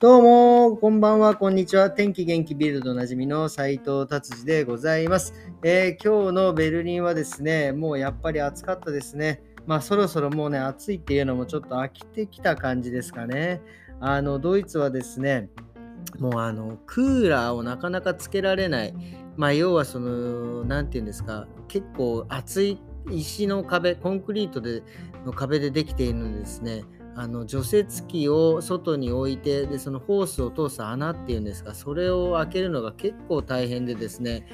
どうも、こんばんは、こんにちは。天気元気ビルドおなじみの斉藤達治でございます、えー、今日のベルリンはですね、もうやっぱり暑かったですね。まあそろそろもうね、暑いっていうのもちょっと飽きてきた感じですかね。あの、ドイツはですね、もうあの、クーラーをなかなかつけられない。まあ要はその、何て言うんですか、結構厚い石の壁、コンクリートでの壁でできているのでですね、あの除雪機を外に置いてでそのホースを通す穴っていうんですかそれを開けるのが結構大変でですね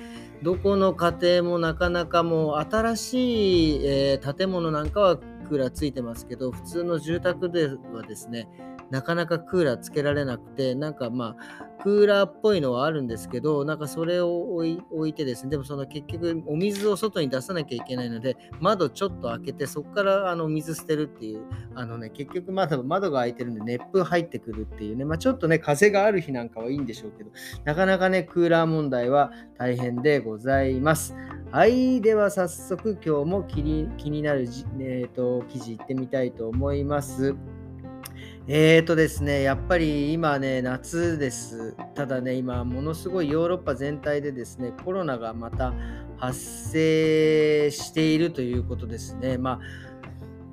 どこの家庭もなかなかもう新しい、えー、建物なんかはクーラーついてますけど普通の住宅ではですねなかなかクーラーつけられなくてなんかまあクーラーっぽいのはあるんですけど、なんかそれを置いてですね、でもその結局お水を外に出さなきゃいけないので、窓ちょっと開けて、そこからあの水捨てるっていう、あのね、結局まだ窓が開いてるんで熱風入ってくるっていうね、まあちょっとね、風がある日なんかはいいんでしょうけど、なかなかね、クーラー問題は大変でございます。はい、では早速今日も気に気になるじ、えーと、記事いってみたいと思います。えーとですね、やっぱり今ね、夏です。ただね、今、ものすごいヨーロッパ全体でですね、コロナがまた発生しているということですね。まあ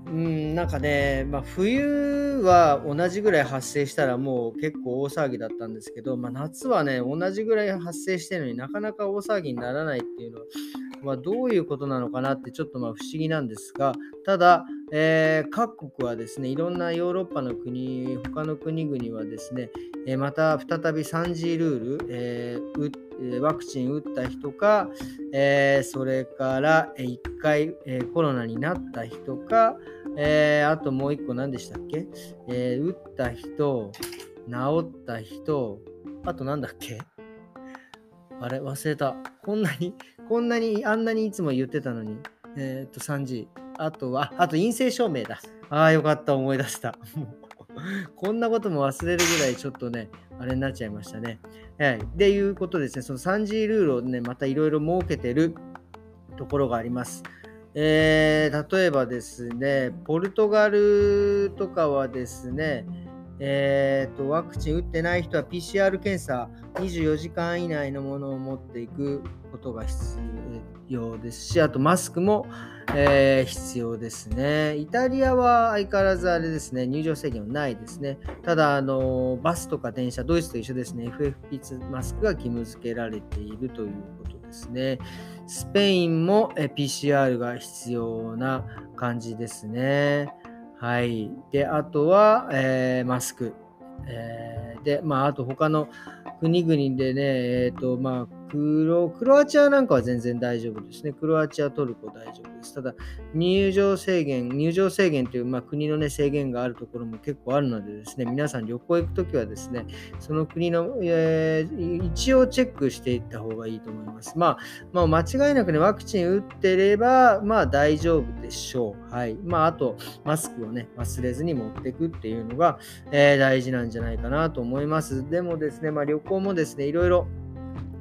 うん、なんかね、まあ、冬は同じぐらい発生したらもう結構大騒ぎだったんですけど、まあ、夏はね、同じぐらい発生してるのになかなか大騒ぎにならないっていうのは、まあ、どういうことなのかなってちょっとまあ不思議なんですが、ただ、えー、各国はですね、いろんなヨーロッパの国、他の国々はですね、えー、また再び 3G ルール、えー、ワクチン打った人か、えそれから1回、えコロナになった人か、えあともう1個何でしたっけ、え打った人、治った人、あと何だっけ？あれ忘れた。こんなに、こんなに、あんなにいつも言ってたのに。えっ、と、3G。あとは、あと陰性証明だ。ああ、よかった、思い出した。こんなことも忘れるぐらいちょっとね、あれになっちゃいましたね。はい。でいうことですね、その 3G ルールをね、またいろいろ設けてるところがあります。えー、例えばですね、ポルトガルとかはですね、えーと、ワクチン打ってない人は PCR 検査24時間以内のものを持っていくことが必要ですし、あとマスクも、えー、必要ですね。イタリアは相変わらずあれですね、入場制限はないですね。ただ、あのバスとか電車、ドイツと一緒ですね、FFP2 マスクが義務付けられているということですね。スペインも PCR が必要な感じですね。はい。で、あとは、えー、マスク。えー、で、まあ、あと他の国々でね、えっ、ー、と、まあ、クロクロアチアなんかは全然大丈夫ですね。クロアチア、トルコ大丈夫です。ただ、入場制限、入場制限という、まあ、国の、ね、制限があるところも結構あるのでですね、皆さん旅行行くときはですね、その国の、えー、一応チェックしていった方がいいと思います。まあ、まあ、間違いなくね、ワクチン打ってれば、まあ大丈夫でしょう。はい。まあ、あと、マスクをね、忘れずに持っていくっていうのが、えー、大事なんじゃないかなと思います。でもですね、まあ旅行もですね、いろいろ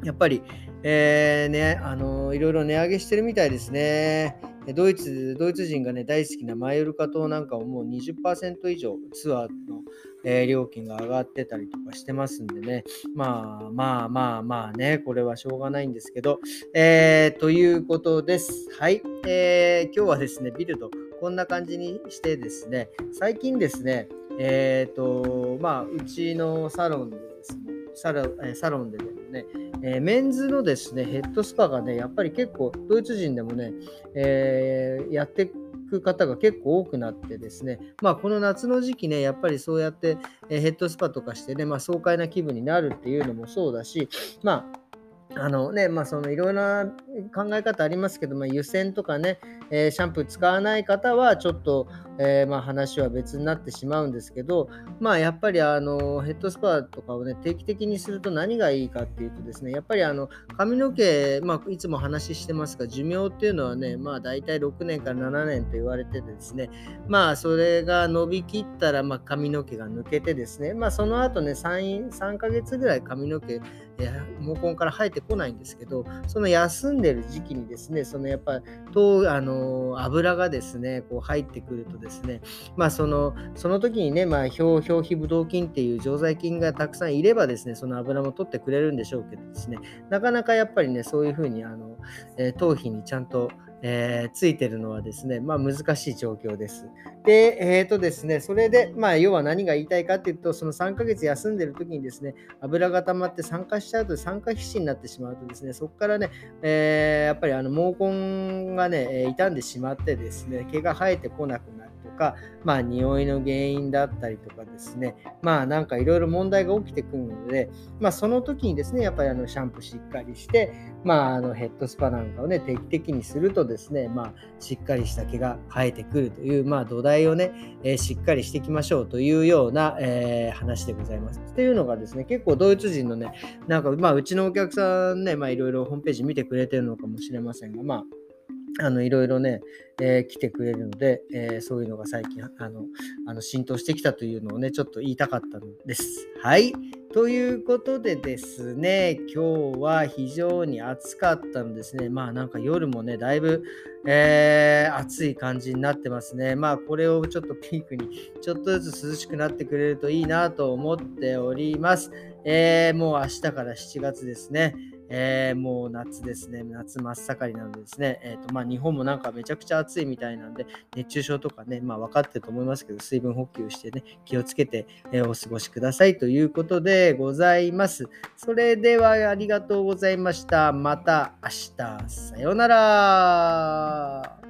やっぱり、えー、ね、あのいろいろ値上げしてるみたいですね。ドイツ、ドイツ人がね、大好きなマイルカ島なんかももう20%以上ツアーの、えー、料金が上がってたりとかしてますんでね。まあまあまあまあね、これはしょうがないんですけど、えー、ということです。はい、えー、今日はですね、ビルド、こんな感じにしてですね、最近ですね、えっ、ー、と、まあ、うちのサロンでですね、サロサロンでね、えー、メンズのですね、ヘッドスパがね、やっぱり結構、ドイツ人でもね、えー、やってく方が結構多くなってですね、まあ、この夏の時期ね、やっぱりそうやって、え、ヘッドスパとかしてね、まあ、爽快な気分になるっていうのもそうだし、まあ、あのね、まあ、そのいろいろな考え方ありますけど、まあ、湯煎とかね、えー、シャンプー使わない方はちょっと、えー、まあ、話は別になってしまうんですけど、まあ、やっぱりあのヘッドスパとかをね定期的にすると何がいいかっていうとですねやっぱりあの髪の毛、まあ、いつも話してますが寿命っていうのはね、まあ、大体6年から7年と言われててですねまあそれが伸びきったら、ま、髪の毛が抜けてですね、まあ、その後ね 3, 3ヶ月ぐらい髪の毛毛根から生えてこないんですけどその休んでる時期にですねそのやっぱりあの油がですねこう入ってくるとですねまあそのその時にねまあ表表皮ブドウ菌っていう常在菌がたくさんいればですねその油も取ってくれるんでしょうけどですねなかなかやっぱりねそういうふうにあの、えー、頭皮にちゃんとえー、ついてるのはですね、まあ、難しい状況です。で、え、ー、とですね、それで、まあ、要は何が言いたいかっていうと、その3ヶ月休んでる時にですね、油が溜まって酸化しちゃうと、酸化皮脂になってしまうとですね、そこからね、えー、やっぱりあの毛根がね、傷んでしまってですね、毛が生えてこなくなるか、まあ、匂いの原因だったりとかですね、まあ、なんかいろいろ問題が起きてくるので、まあ、その時にですね、やっぱりあのシャンプーしっかりして、まあ、あのヘッドスパなんかをね、定期的にするとですね、まあ、しっかりした毛が生えてくるという、まあ、土台をね、えー、しっかりしていきましょうというような、えー、話でございます。っていうのがですね、結構ドイツ人のね、なんか、まあ、うちのお客さんね、まあ、いろいろホームページ見てくれてるのかもしれませんが、まあ、あのいろいろね、えー、来てくれるので、えー、そういうのが最近あのあの浸透してきたというのをね、ちょっと言いたかったのです。はい。ということでですね、今日は非常に暑かったのですね。まあなんか夜もね、だいぶ、えー、暑い感じになってますね。まあこれをちょっとピークにちょっとずつ涼しくなってくれるといいなと思っております。えー、もう明日から7月ですね。えー、もう夏ですね。夏真っ盛りなのでですね、えーとまあ、日本もなんかめちゃくちゃ暑いみたいなんで、熱中症とかね、まあ、分かってると思いますけど、水分補給してね、気をつけて、えー、お過ごしくださいということでございます。それではありがとうございました。また明日。さようなら。